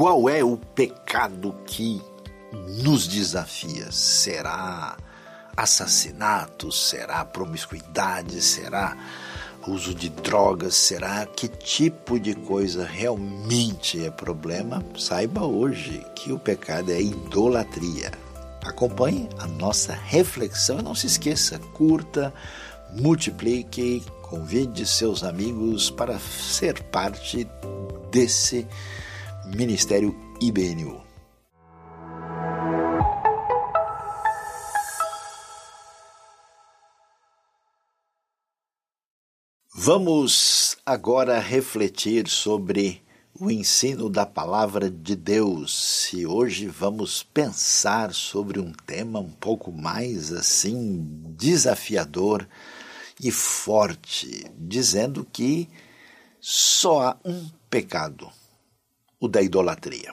qual é o pecado que nos desafia? Será assassinato? Será promiscuidade? Será uso de drogas? Será que tipo de coisa realmente é problema? Saiba hoje que o pecado é idolatria. Acompanhe a nossa reflexão e não se esqueça, curta, multiplique, convide seus amigos para ser parte desse Ministério IBNU. Vamos agora refletir sobre o ensino da palavra de Deus. E hoje vamos pensar sobre um tema um pouco mais assim desafiador e forte, dizendo que só há um pecado, o da idolatria.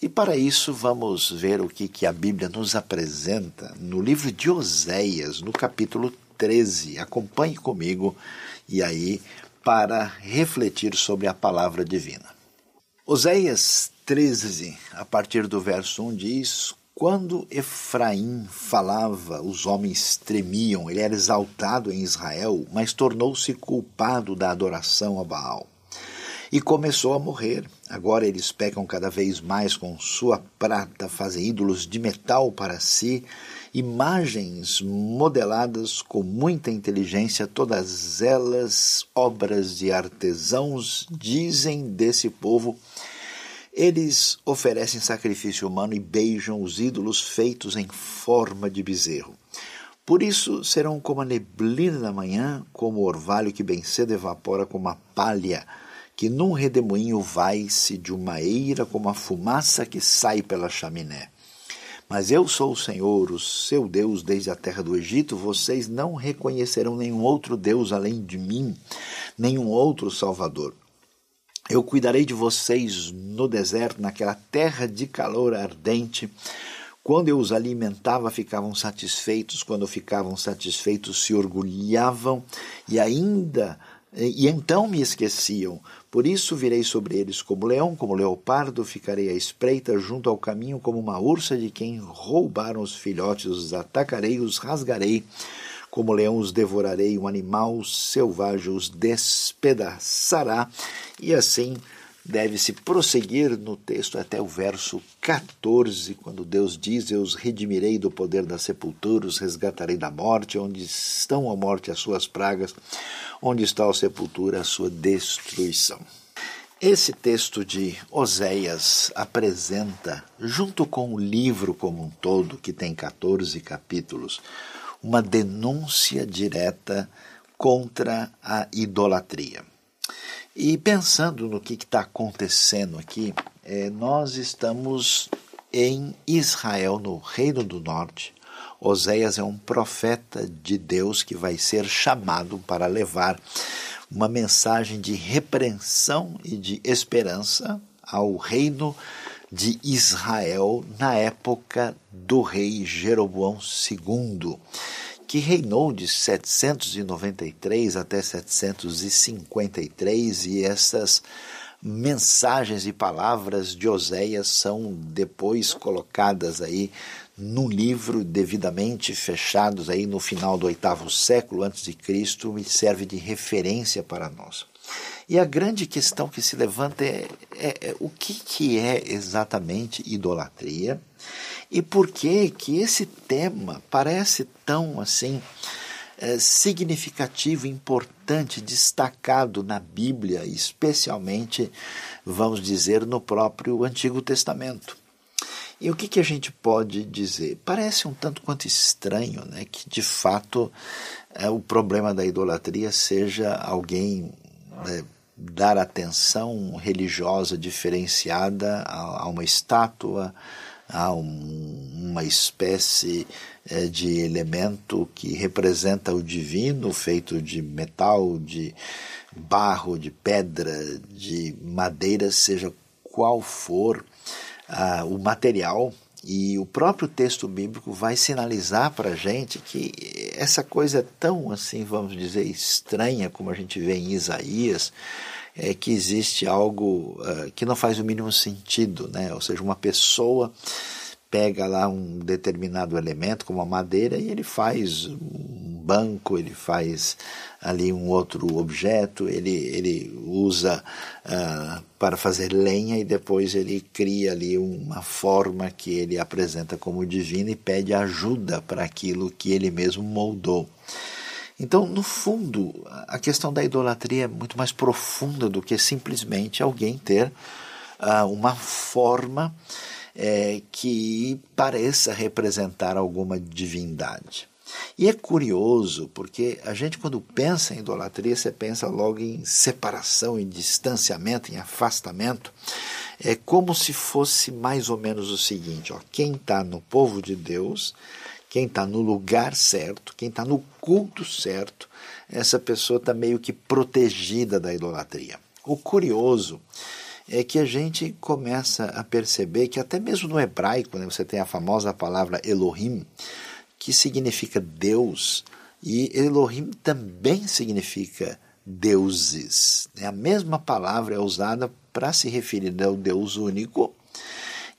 E para isso vamos ver o que, que a Bíblia nos apresenta no livro de Oséias, no capítulo 13. Acompanhe comigo e aí para refletir sobre a palavra divina. Oséias 13, a partir do verso 1 diz: Quando Efraim falava, os homens tremiam, ele era exaltado em Israel, mas tornou-se culpado da adoração a Baal. E começou a morrer. Agora eles pecam cada vez mais com sua prata, fazem ídolos de metal para si imagens modeladas com muita inteligência, todas elas obras de artesãos, dizem desse povo. Eles oferecem sacrifício humano e beijam os ídolos feitos em forma de bezerro. Por isso serão como a neblina da manhã, como o orvalho que bem cedo evapora como a palha, que num redemoinho vai-se de uma eira como a fumaça que sai pela chaminé. Mas eu sou o Senhor, o seu Deus, desde a terra do Egito. Vocês não reconhecerão nenhum outro Deus além de mim, nenhum outro Salvador. Eu cuidarei de vocês no deserto, naquela terra de calor ardente. Quando eu os alimentava, ficavam satisfeitos. Quando ficavam satisfeitos, se orgulhavam e ainda e então me esqueciam. Por isso virei sobre eles como leão, como leopardo, ficarei à espreita junto ao caminho como uma ursa de quem roubaram os filhotes, os atacarei, os rasgarei, como leão os devorarei, um animal selvagem os despedaçará, e assim deve-se prosseguir no texto até o verso 14, quando Deus diz: Eu os redimirei do poder da sepultura, os resgatarei da morte, onde estão a morte as suas pragas, onde está a sepultura a sua destruição. Esse texto de Oséias apresenta, junto com o livro como um todo, que tem 14 capítulos, uma denúncia direta contra a idolatria. E pensando no que está acontecendo aqui, é, nós estamos em Israel, no Reino do Norte. Oséias é um profeta de Deus que vai ser chamado para levar uma mensagem de repreensão e de esperança ao reino de Israel na época do rei Jeroboão II que reinou de 793 até 753, e essas mensagens e palavras de Oséias são depois colocadas aí num livro devidamente fechados aí no final do oitavo século antes de Cristo e serve de referência para nós. E a grande questão que se levanta é, é, é o que, que é exatamente idolatria e por que que esse tema parece tão assim é, significativo, importante, destacado na Bíblia, especialmente, vamos dizer, no próprio Antigo Testamento. E o que, que a gente pode dizer? Parece um tanto quanto estranho né, que, de fato, é, o problema da idolatria seja alguém né, dar atenção religiosa diferenciada a, a uma estátua, há um, uma espécie é, de elemento que representa o divino, feito de metal, de barro, de pedra, de madeira, seja qual for ah, o material. E o próprio texto bíblico vai sinalizar para a gente que essa coisa é tão, assim, vamos dizer, estranha como a gente vê em Isaías, é que existe algo uh, que não faz o mínimo sentido, né? Ou seja, uma pessoa pega lá um determinado elemento, como a madeira, e ele faz um banco, ele faz ali um outro objeto, ele, ele usa uh, para fazer lenha e depois ele cria ali uma forma que ele apresenta como divina e pede ajuda para aquilo que ele mesmo moldou. Então, no fundo, a questão da idolatria é muito mais profunda do que simplesmente alguém ter uh, uma forma é, que pareça representar alguma divindade. E é curioso, porque a gente, quando pensa em idolatria, você pensa logo em separação, em distanciamento, em afastamento. É como se fosse mais ou menos o seguinte: ó, quem está no povo de Deus, quem está no lugar certo, quem está no culto certo, essa pessoa está meio que protegida da idolatria. O curioso é que a gente começa a perceber que até mesmo no hebraico, né, você tem a famosa palavra Elohim, que significa Deus, e Elohim também significa deuses. Né? A mesma palavra é usada para se referir ao Deus único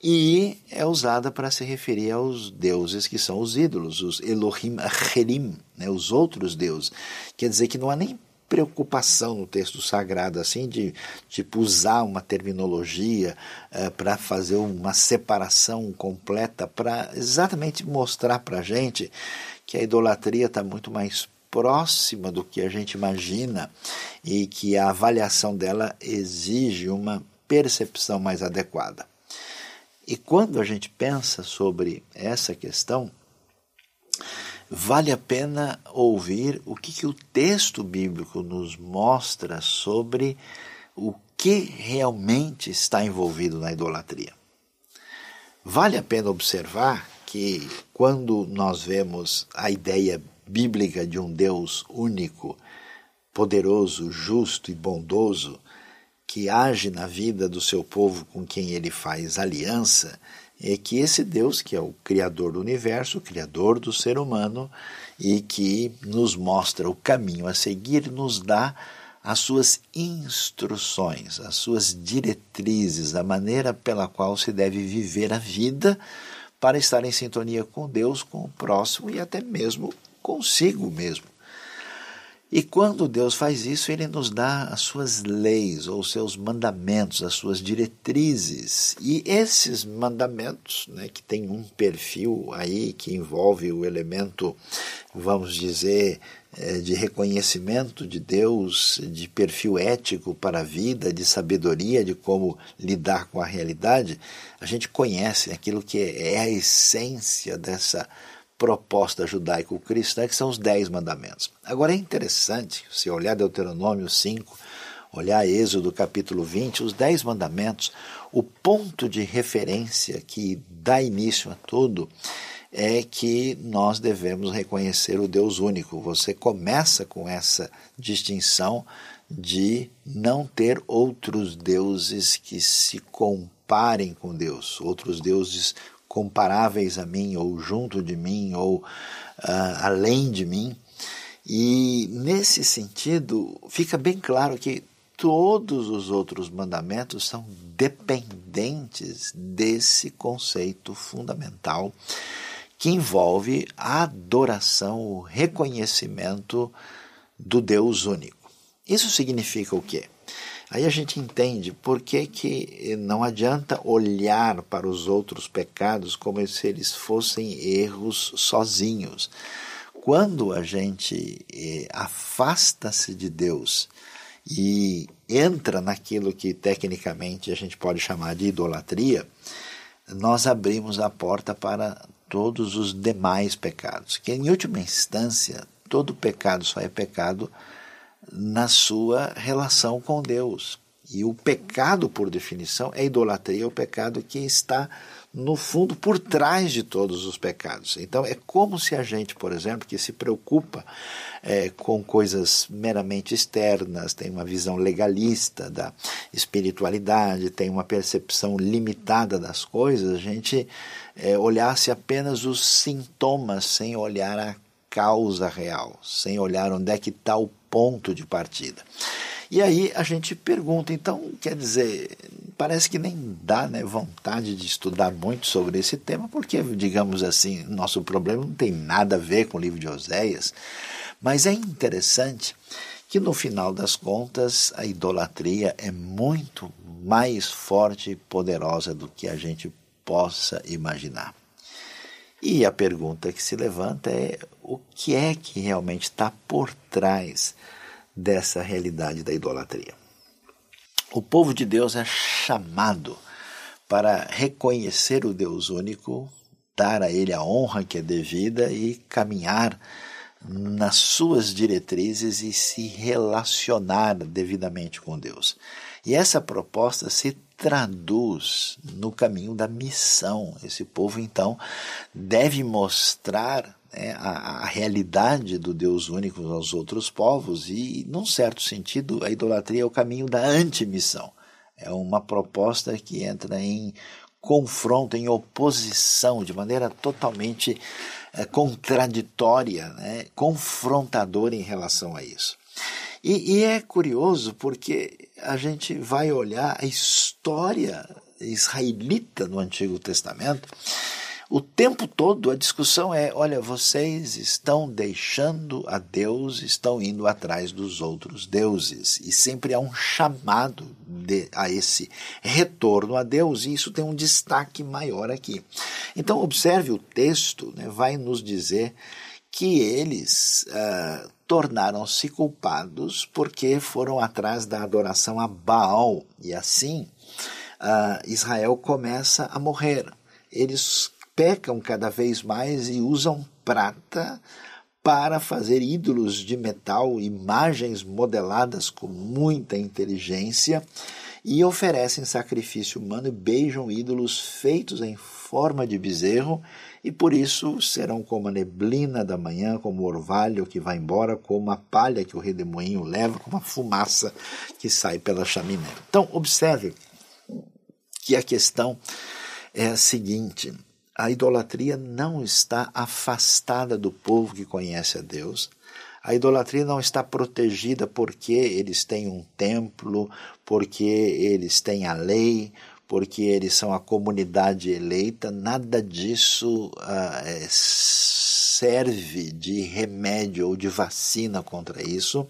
e é usada para se referir aos deuses que são os ídolos, os Elohim Acherim, né? os outros deuses. Quer dizer que não há nem preocupação no texto sagrado, assim, de tipo, usar uma terminologia é, para fazer uma separação completa, para exatamente mostrar para a gente que a idolatria está muito mais próxima do que a gente imagina e que a avaliação dela exige uma percepção mais adequada. E quando a gente pensa sobre essa questão, vale a pena ouvir o que, que o texto bíblico nos mostra sobre o que realmente está envolvido na idolatria. Vale a pena observar que quando nós vemos a ideia bíblica de um Deus único, poderoso, justo e bondoso, que age na vida do seu povo com quem ele faz aliança, é que esse Deus, que é o Criador do universo, o Criador do ser humano, e que nos mostra o caminho a seguir, nos dá as suas instruções, as suas diretrizes, a maneira pela qual se deve viver a vida para estar em sintonia com Deus, com o próximo e até mesmo consigo mesmo. E quando Deus faz isso, Ele nos dá as suas leis, ou seus mandamentos, as suas diretrizes. E esses mandamentos, né, que tem um perfil aí que envolve o elemento, vamos dizer, eh, de reconhecimento de Deus, de perfil ético para a vida, de sabedoria de como lidar com a realidade, a gente conhece aquilo que é a essência dessa proposta judaico-cristã, que são os Dez Mandamentos. Agora é interessante, se olhar Deuteronômio 5, olhar Êxodo capítulo 20, os Dez Mandamentos, o ponto de referência que dá início a tudo é que nós devemos reconhecer o Deus único. Você começa com essa distinção de não ter outros deuses que se comparem com Deus, outros deuses comparáveis a mim, ou junto de mim, ou uh, além de mim. E nesse sentido, fica bem claro que todos os outros mandamentos são dependentes desse conceito fundamental que envolve a adoração, o reconhecimento do Deus único. Isso significa o quê? Aí a gente entende por que, que não adianta olhar para os outros pecados como se eles fossem erros sozinhos. Quando a gente eh, afasta-se de Deus e entra naquilo que tecnicamente a gente pode chamar de idolatria, nós abrimos a porta para todos os demais pecados. Que em última instância, todo pecado só é pecado na sua relação com Deus. E o pecado, por definição, é idolatria, é o pecado que está, no fundo, por trás de todos os pecados. Então, é como se a gente, por exemplo, que se preocupa é, com coisas meramente externas, tem uma visão legalista da espiritualidade, tem uma percepção limitada das coisas, a gente é, olhasse apenas os sintomas sem olhar a causa real, sem olhar onde é que está o ponto de partida. E aí a gente pergunta, então, quer dizer, parece que nem dá né, vontade de estudar muito sobre esse tema, porque, digamos assim, nosso problema não tem nada a ver com o livro de Oséias, mas é interessante que no final das contas a idolatria é muito mais forte e poderosa do que a gente possa imaginar. E a pergunta que se levanta é o que é que realmente está por trás dessa realidade da idolatria. O povo de Deus é chamado para reconhecer o Deus único, dar a Ele a honra que é devida e caminhar nas suas diretrizes e se relacionar devidamente com Deus. E essa proposta se traduz no caminho da missão. Esse povo, então, deve mostrar né, a, a, realidade do Deus único aos outros povos, e, num certo sentido, a idolatria é o caminho da antimissão. É uma proposta que entra em confronto, em oposição, de maneira totalmente é, contraditória, né, confrontadora em relação a isso. E, e é curioso porque a gente vai olhar a história israelita no Antigo Testamento o tempo todo a discussão é: olha, vocês estão deixando a Deus, estão indo atrás dos outros deuses. E sempre há um chamado de, a esse retorno a Deus, e isso tem um destaque maior aqui. Então, observe o texto, né, vai nos dizer que eles uh, tornaram-se culpados porque foram atrás da adoração a Baal. E assim, uh, Israel começa a morrer. Eles pecam cada vez mais e usam prata para fazer ídolos de metal, imagens modeladas com muita inteligência e oferecem sacrifício humano e beijam ídolos feitos em forma de bezerro e por isso serão como a neblina da manhã, como o orvalho que vai embora, como a palha que o redemoinho leva, como a fumaça que sai pela chaminé. Então, observe que a questão é a seguinte: a idolatria não está afastada do povo que conhece a Deus. A idolatria não está protegida porque eles têm um templo, porque eles têm a lei, porque eles são a comunidade eleita. Nada disso uh, é, serve de remédio ou de vacina contra isso.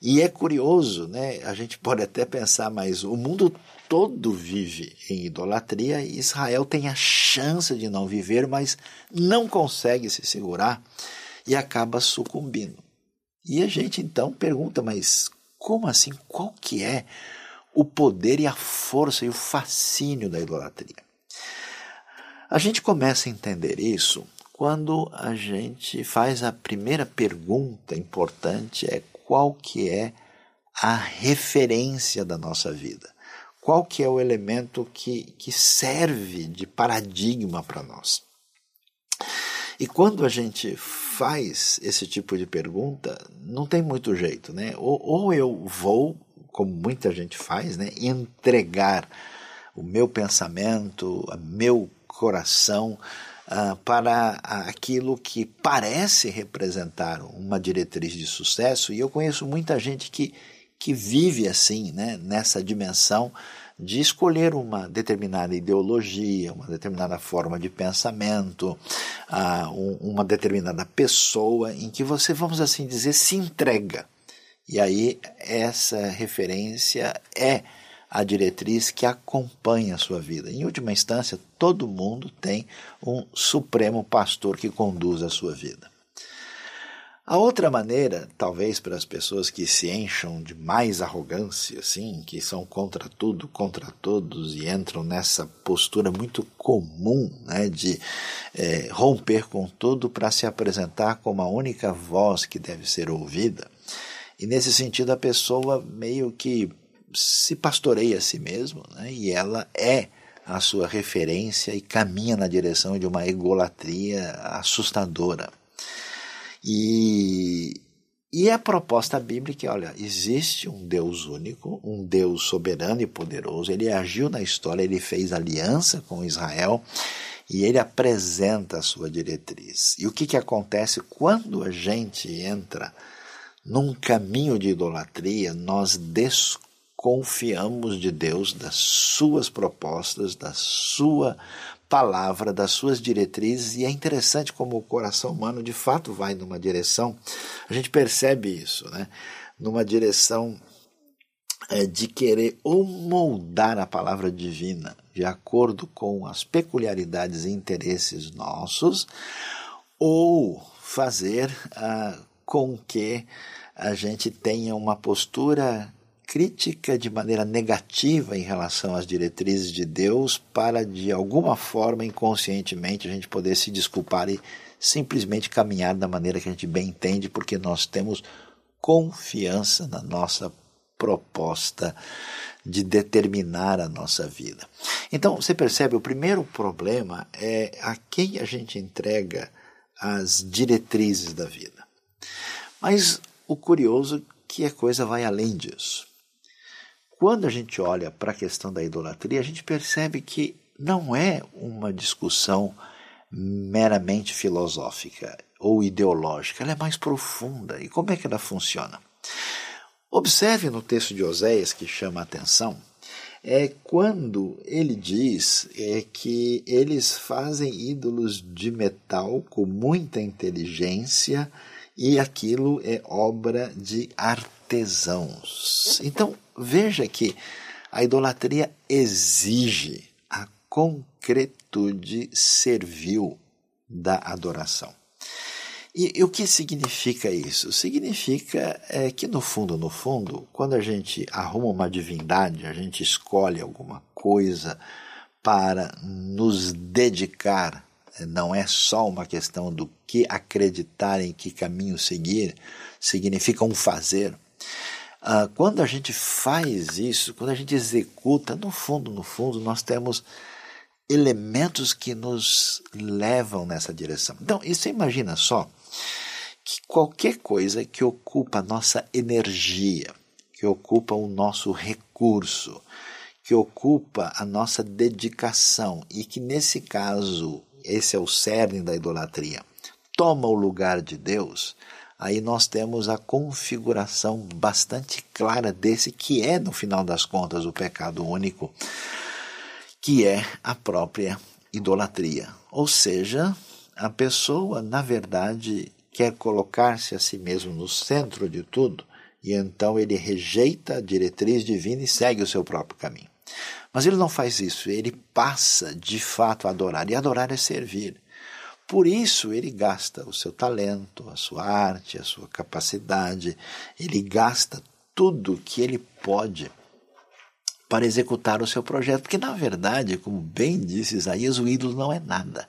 E é curioso, né? A gente pode até pensar, mas o mundo todo vive em idolatria e Israel tem a chance de não viver, mas não consegue se segurar e acaba sucumbindo. E a gente então pergunta, mas como assim? Qual que é o poder e a força e o fascínio da idolatria? A gente começa a entender isso quando a gente faz a primeira pergunta importante é qual que é a referência da nossa vida qual que é o elemento que, que serve de paradigma para nós. E quando a gente faz esse tipo de pergunta, não tem muito jeito, né? Ou, ou eu vou, como muita gente faz, né, entregar o meu pensamento, o meu coração uh, para aquilo que parece representar uma diretriz de sucesso. E eu conheço muita gente que que vive assim, né, nessa dimensão de escolher uma determinada ideologia, uma determinada forma de pensamento, uh, um, uma determinada pessoa em que você, vamos assim dizer, se entrega. E aí essa referência é a diretriz que acompanha a sua vida. Em última instância, todo mundo tem um supremo pastor que conduz a sua vida. A outra maneira, talvez para as pessoas que se encham de mais arrogância, assim, que são contra tudo, contra todos e entram nessa postura muito comum né, de é, romper com tudo para se apresentar como a única voz que deve ser ouvida. E nesse sentido, a pessoa meio que se pastoreia a si mesma né, e ela é a sua referência e caminha na direção de uma egolatria assustadora. E, e a proposta bíblica é: olha, existe um Deus único, um Deus soberano e poderoso, ele agiu na história, ele fez aliança com Israel e ele apresenta a sua diretriz. E o que, que acontece quando a gente entra num caminho de idolatria, nós desconfiamos de Deus, das suas propostas, da sua palavra, das suas diretrizes, e é interessante como o coração humano de fato vai numa direção, a gente percebe isso, né? numa direção é, de querer ou moldar a palavra divina de acordo com as peculiaridades e interesses nossos, ou fazer ah, com que a gente tenha uma postura crítica de maneira negativa em relação às diretrizes de Deus para de alguma forma inconscientemente a gente poder se desculpar e simplesmente caminhar da maneira que a gente bem entende, porque nós temos confiança na nossa proposta de determinar a nossa vida. Então, você percebe, o primeiro problema é a quem a gente entrega as diretrizes da vida. Mas o curioso é que a coisa vai além disso. Quando a gente olha para a questão da idolatria, a gente percebe que não é uma discussão meramente filosófica ou ideológica, ela é mais profunda. E como é que ela funciona? Observe no texto de Oséias que chama a atenção, é quando ele diz é que eles fazem ídolos de metal com muita inteligência e aquilo é obra de artesãos. Então, veja que a idolatria exige a concretude servil da adoração. E, e, o que significa isso? Significa é, que, no fundo, no fundo, quando a gente arruma uma divindade, a gente escolhe alguma coisa para nos dedicar, não é só uma questão do que acreditar, em que caminho seguir, significa um fazer. Ah, quando a gente faz isso, quando a gente executa, no fundo, no fundo, nós temos elementos que nos levam nessa direção. Então, você imagina só que qualquer coisa que ocupa a nossa energia, que ocupa o nosso recurso, que ocupa a nossa dedicação e que nesse caso, esse é o cerne da idolatria, toma o lugar de Deus, aí nós temos a configuração bastante clara desse que é, no final das contas, o pecado único, que é a própria idolatria. Ou seja, a pessoa, na verdade, quer colocar-se a si mesmo no centro de tudo e então ele rejeita a diretriz divina e segue o seu próprio caminho. Mas ele não faz isso, ele passa de fato a adorar, e adorar é servir. Por isso ele gasta o seu talento, a sua arte, a sua capacidade, ele gasta tudo que ele pode para executar o seu projeto, porque na verdade, como bem disse Isaías, o ídolo não é nada.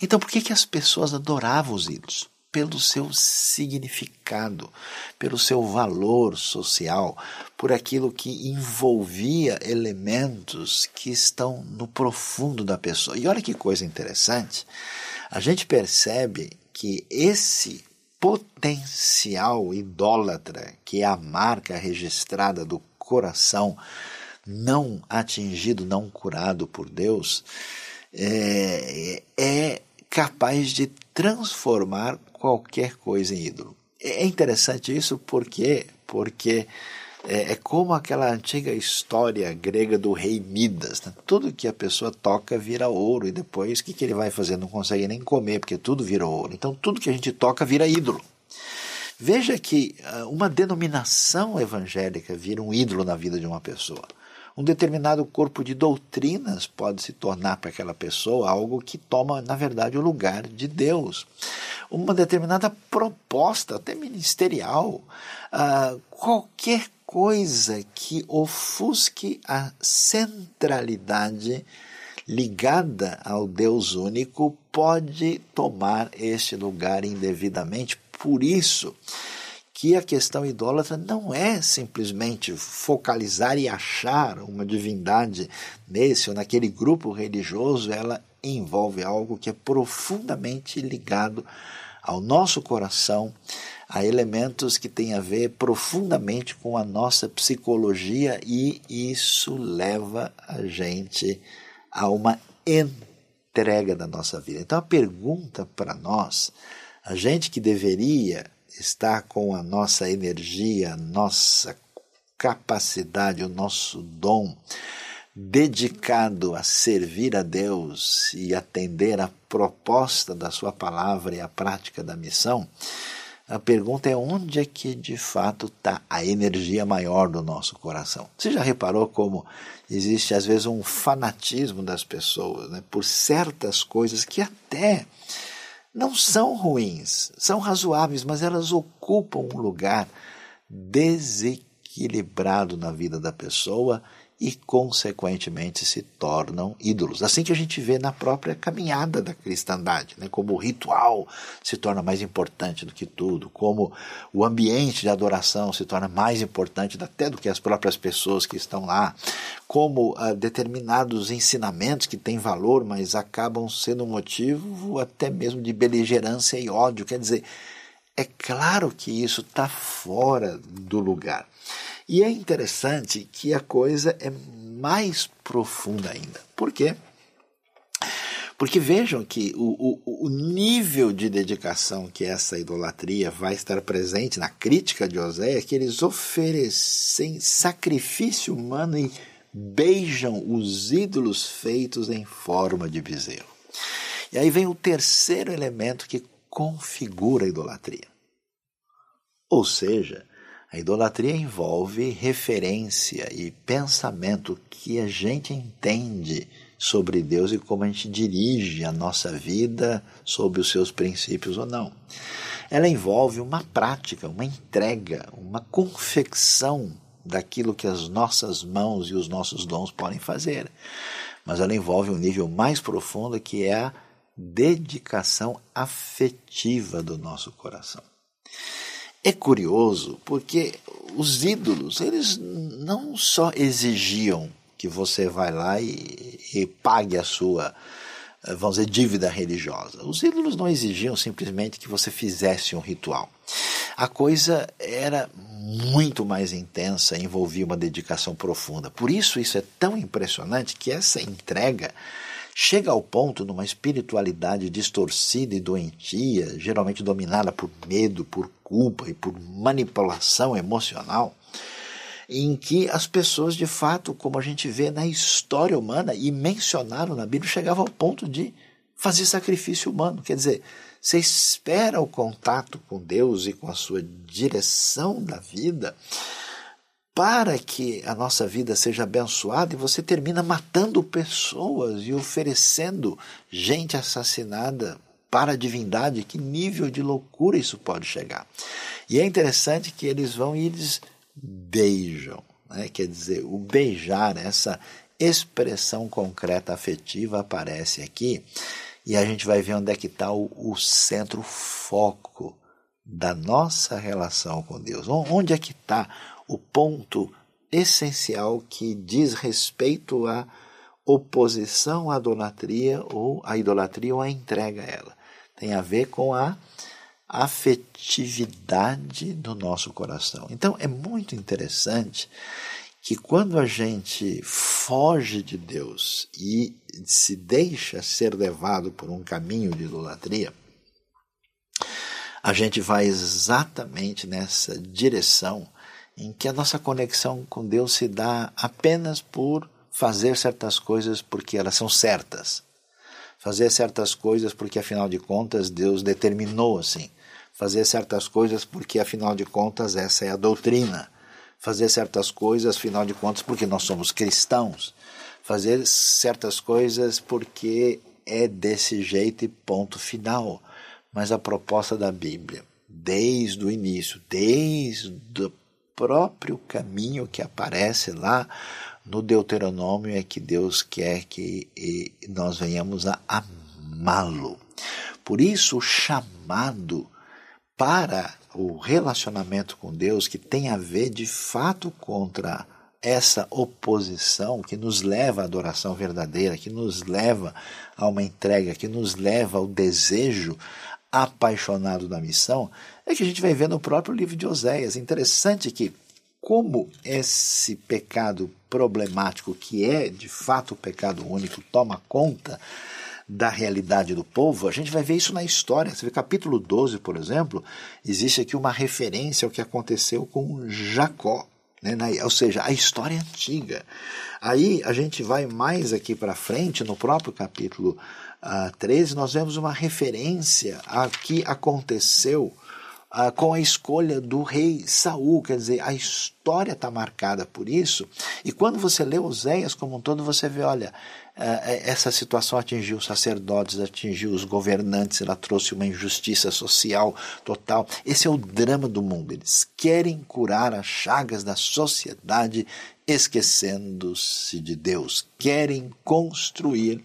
Então por que, que as pessoas adoravam os ídolos? Pelo seu significado, pelo seu valor social, por aquilo que envolvia elementos que estão no profundo da pessoa. E olha que coisa interessante, a gente percebe que esse potencial idólatra, que é a marca registrada do coração não atingido, não curado por Deus, é, é capaz de transformar qualquer coisa em ídolo. É interessante isso porque porque é, é como aquela antiga história grega do rei Midas. Né? Tudo que a pessoa toca vira ouro e depois o que, que ele vai fazer? Não consegue nem comer porque tudo vira ouro. Então tudo que a gente toca vira ídolo. Veja que ah, uma denominação evangélica vira um ídolo na vida de uma pessoa um determinado corpo de doutrinas pode se tornar para aquela pessoa algo que toma, na verdade, o lugar de Deus. Uma determinada proposta, até ministerial, uh, qualquer coisa que ofusque a centralidade ligada ao Deus único pode tomar este lugar indevidamente. Por isso, que a questão idólatra não é simplesmente focalizar e achar uma divindade nesse ou naquele grupo religioso, ela envolve algo que é profundamente ligado ao nosso coração, a elementos que têm a ver profundamente com a nossa psicologia e isso leva a gente a uma entrega da nossa vida. Então a pergunta para nós, a gente que deveria está com a nossa energia, nossa capacidade, o nosso dom dedicado a servir a Deus e atender a proposta da Sua palavra e a prática da missão, a pergunta é onde é que de fato está a energia maior do nosso coração. Você já reparou como existe às vezes um fanatismo das pessoas né, por certas coisas que até não são ruins, são razoáveis, mas elas ocupam um lugar desequilibrado na vida da pessoa e, consequentemente, se tornam ídolos. Assim que a gente vê na própria caminhada da cristandade, né? como o ritual se torna mais importante do que tudo, como o ambiente de adoração se torna mais importante até do que as próprias pessoas que estão lá, como ah, determinados ensinamentos que têm valor, mas acabam sendo motivo até mesmo de beligerância e ódio. Quer dizer, é claro que isso está fora do lugar. E é interessante que a coisa é mais profunda ainda. Por quê? Porque vejam que o, o, o, nível de dedicação que essa idolatria vai estar presente na crítica de Oséia é que eles oferecem sacrifício humano e beijam os ídolos feitos em forma de bezerro. E aí vem o terceiro elemento que configura a idolatria. Ou seja, a idolatria envolve referência e pensamento que a gente entende sobre Deus e como a gente dirige a nossa vida sob os seus princípios ou não. Ela envolve uma prática, uma entrega, uma confecção daquilo que as nossas mãos e os nossos dons podem fazer. Mas ela envolve um nível mais profundo que é a dedicação afetiva do nosso coração. É curioso porque os ídolos, eles não só exigiam que você vá lá e, e pague a sua, eh, vamos dizer, dívida religiosa. Os ídolos não exigiam simplesmente que você fizesse um ritual. A coisa era muito mais intensa, envolvia uma dedicação profunda. Por isso, isso é tão impressionante que essa entrega chega ao ponto, numa espiritualidade distorcida e doentia, geralmente dominada por medo, por culpa e por manipulação emocional, em que as pessoas, de fato, como a gente vê na história humana e mencionaram na Bíblia, chegavam ao ponto de fazer sacrifício humano. Quer dizer, você espera o contato com Deus e com a sua direção da vida para que a nossa vida seja abençoada e você termina matando pessoas e oferecendo gente assassinada para a divindade, que nível de loucura isso pode chegar. E é interessante que eles vão e eles beijam, né? quer dizer, o beijar, essa expressão concreta afetiva aparece aqui e a gente vai ver onde é que está o, o centro, foco da nossa relação com Deus. Onde é que está o ponto essencial que diz respeito à oposição à idolatria ou à idolatria ou à entrega a ela. Tem a ver com a afetividade do nosso coração. Então é muito interessante que quando a gente foge de Deus e se deixa ser levado por um caminho de idolatria, a gente vai exatamente nessa direção em que a nossa conexão com Deus se dá apenas por fazer certas coisas porque elas são certas. Fazer certas coisas porque, afinal de contas, Deus determinou assim. Fazer certas coisas porque, afinal de contas, essa é a doutrina. Fazer certas coisas, afinal de contas, porque nós somos cristãos. Fazer certas coisas porque é desse jeito e ponto final. Mas a proposta da Bíblia, desde o início, desde próprio caminho que aparece lá no Deuteronômio é que Deus quer que nós venhamos a amá-lo. Por isso, o chamado para o relacionamento com Deus, que tem a ver de fato contra essa oposição que nos leva à adoração verdadeira, que nos leva a uma entrega, que nos leva ao desejo apaixonado da missão, é que a gente vai ver no próprio livro de Oséias. Interessante que, como esse pecado problemático, que é de fato o pecado único, toma conta da realidade do povo, a gente vai ver isso na história. Você vê capítulo 12, por exemplo, existe aqui uma referência ao que aconteceu com Jacó. Né? ou seja, a história antiga. Aí a gente vai mais aqui para frente, no próprio capítulo uh, 13, nós vemos uma referência a que aconteceu ah, com a escolha do rei Saul. Quer dizer, a história está marcada por isso. E quando você lê Oséias como um todo, você vê, olha, ah, é, essa situação atingiu os sacerdotes, atingiu os governantes, ela trouxe uma injustiça social total. Esse é o drama do mundo. Eles querem curar as chagas da sociedade, esquecendo-se de Deus. Querem construir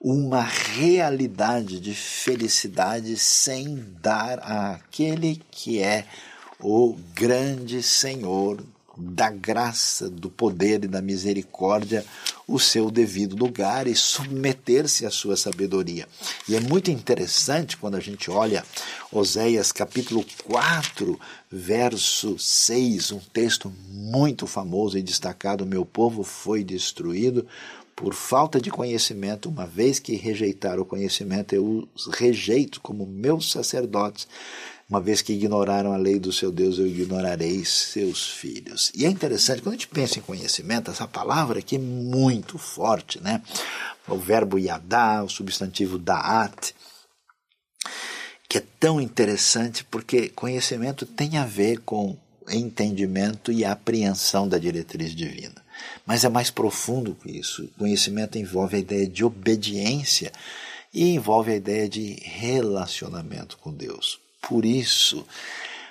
uma realidade de felicidade sem dar àquele que é o grande Senhor da graça, do poder e da misericórdia o seu devido lugar e submeter-se à sua sabedoria. E é muito interessante quando a gente olha Oséias capítulo 4, verso 6, um texto muito famoso e destacado: Meu povo foi destruído por falta de conhecimento, uma vez que rejeitaram o conhecimento, eu os rejeito como meus sacerdotes. Uma vez que ignoraram a lei do seu Deus, eu ignorarei seus filhos. E é interessante, quando a gente pensa em conhecimento, essa palavra aqui é muito forte, né? O verbo yadá, o substantivo da'at, que é tão interessante porque conhecimento tem a ver com entendimento e apreensão da diretriz divina. Mas é mais profundo que isso. O conhecimento envolve a ideia de obediência e envolve a ideia de relacionamento com Deus. Por isso,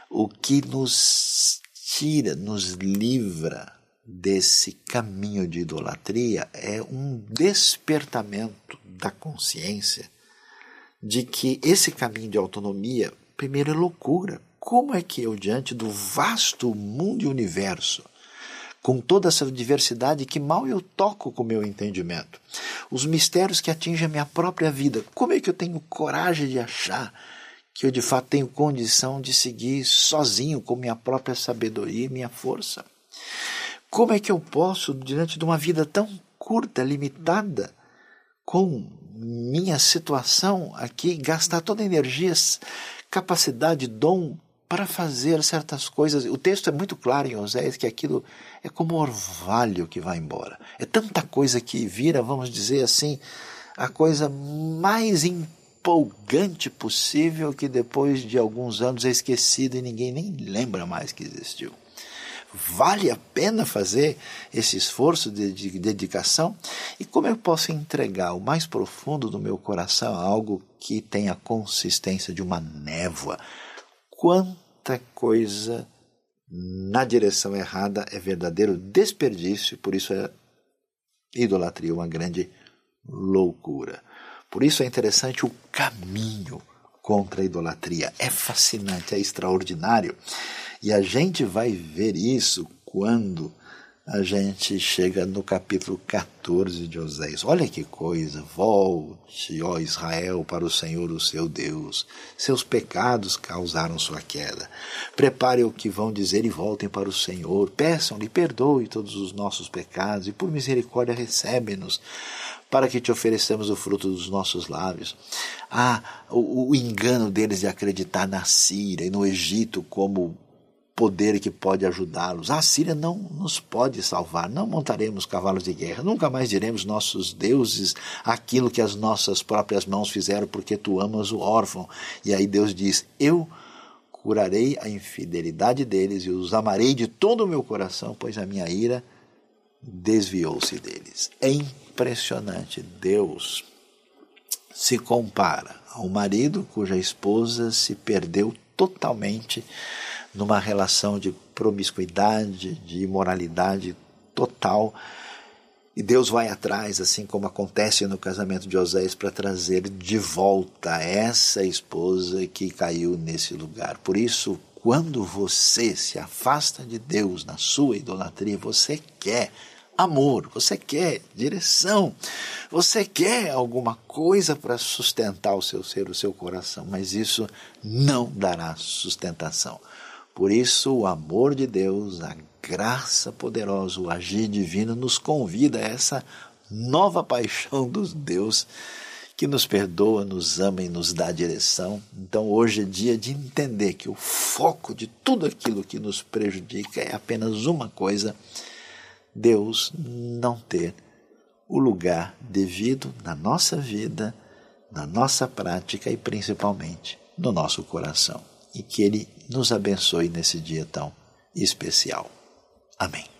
o que nos tira, nos livra desse caminho de idolatria é um despertamento da consciência de que esse caminho de autonomia, primeiro, é loucura. Como é que eu, diante do vasto mundo e universo, com toda essa diversidade que mal eu toco com o meu entendimento. Os mistérios que atingem a minha própria vida. Como é que eu tenho coragem de achar que eu de fato tenho condição de seguir sozinho com minha própria sabedoria e minha força? Como é que eu posso, diante de uma vida tão curta, limitada, com minha situação aqui, gastar toda a energia, capacidade, dom para fazer certas coisas. O texto é muito claro em Oséias que aquilo é como orvalho que vai embora. É tanta coisa que vira, vamos dizer assim, a coisa mais empolgante possível que depois de alguns anos é esquecida e ninguém nem lembra mais que existiu. Vale a pena fazer esse esforço de, de dedicação? E como eu posso entregar o mais profundo do meu coração a algo que tem a consistência de uma névoa? Quanta coisa na direção errada é verdadeiro desperdício, por isso é idolatria, uma grande loucura. Por isso é interessante o caminho contra a idolatria. É fascinante, é extraordinário. E a gente vai ver isso quando a gente chega no capítulo 14 de Oséias. Olha que coisa! Volte, ó Israel, para o Senhor, o seu Deus. Seus pecados causaram sua queda. Prepare o que vão dizer e voltem para o Senhor. Peçam-lhe, perdoe todos os nossos pecados e por misericórdia recebe-nos para que te ofereçamos o fruto dos nossos lábios. Ah, o, o engano deles de acreditar na Síria e no Egito como poder que pode ajudá-los. A Síria não nos pode salvar, não montaremos cavalos de guerra, nunca mais diremos nossos deuses aquilo que as nossas próprias mãos fizeram, porque tu amas o órfão. E aí Deus diz: Eu curarei a infidelidade deles e os amarei de todo o meu coração, pois a minha ira desviou-se deles. É impressionante. Deus se compara ao marido cuja esposa se perdeu totalmente numa relação de promiscuidade, de imoralidade total. E Deus vai atrás, assim como acontece no casamento de Oséias, para trazer de volta essa esposa que caiu nesse lugar. Por isso, quando você se afasta de Deus na sua idolatria, você quer amor, você quer direção, você quer alguma coisa para sustentar o seu ser, o seu coração, mas isso não dará sustentação. Por isso, o amor de Deus, a graça poderosa, o agir divino nos convida a essa nova paixão dos Deus que nos perdoa, nos ama e nos dá direção. Então hoje é dia de entender que o foco de tudo aquilo que nos prejudica é apenas uma coisa: Deus não ter o lugar devido na nossa vida, na nossa prática e principalmente no nosso coração. E que Ele nos abençoe nesse dia tão especial. Amém.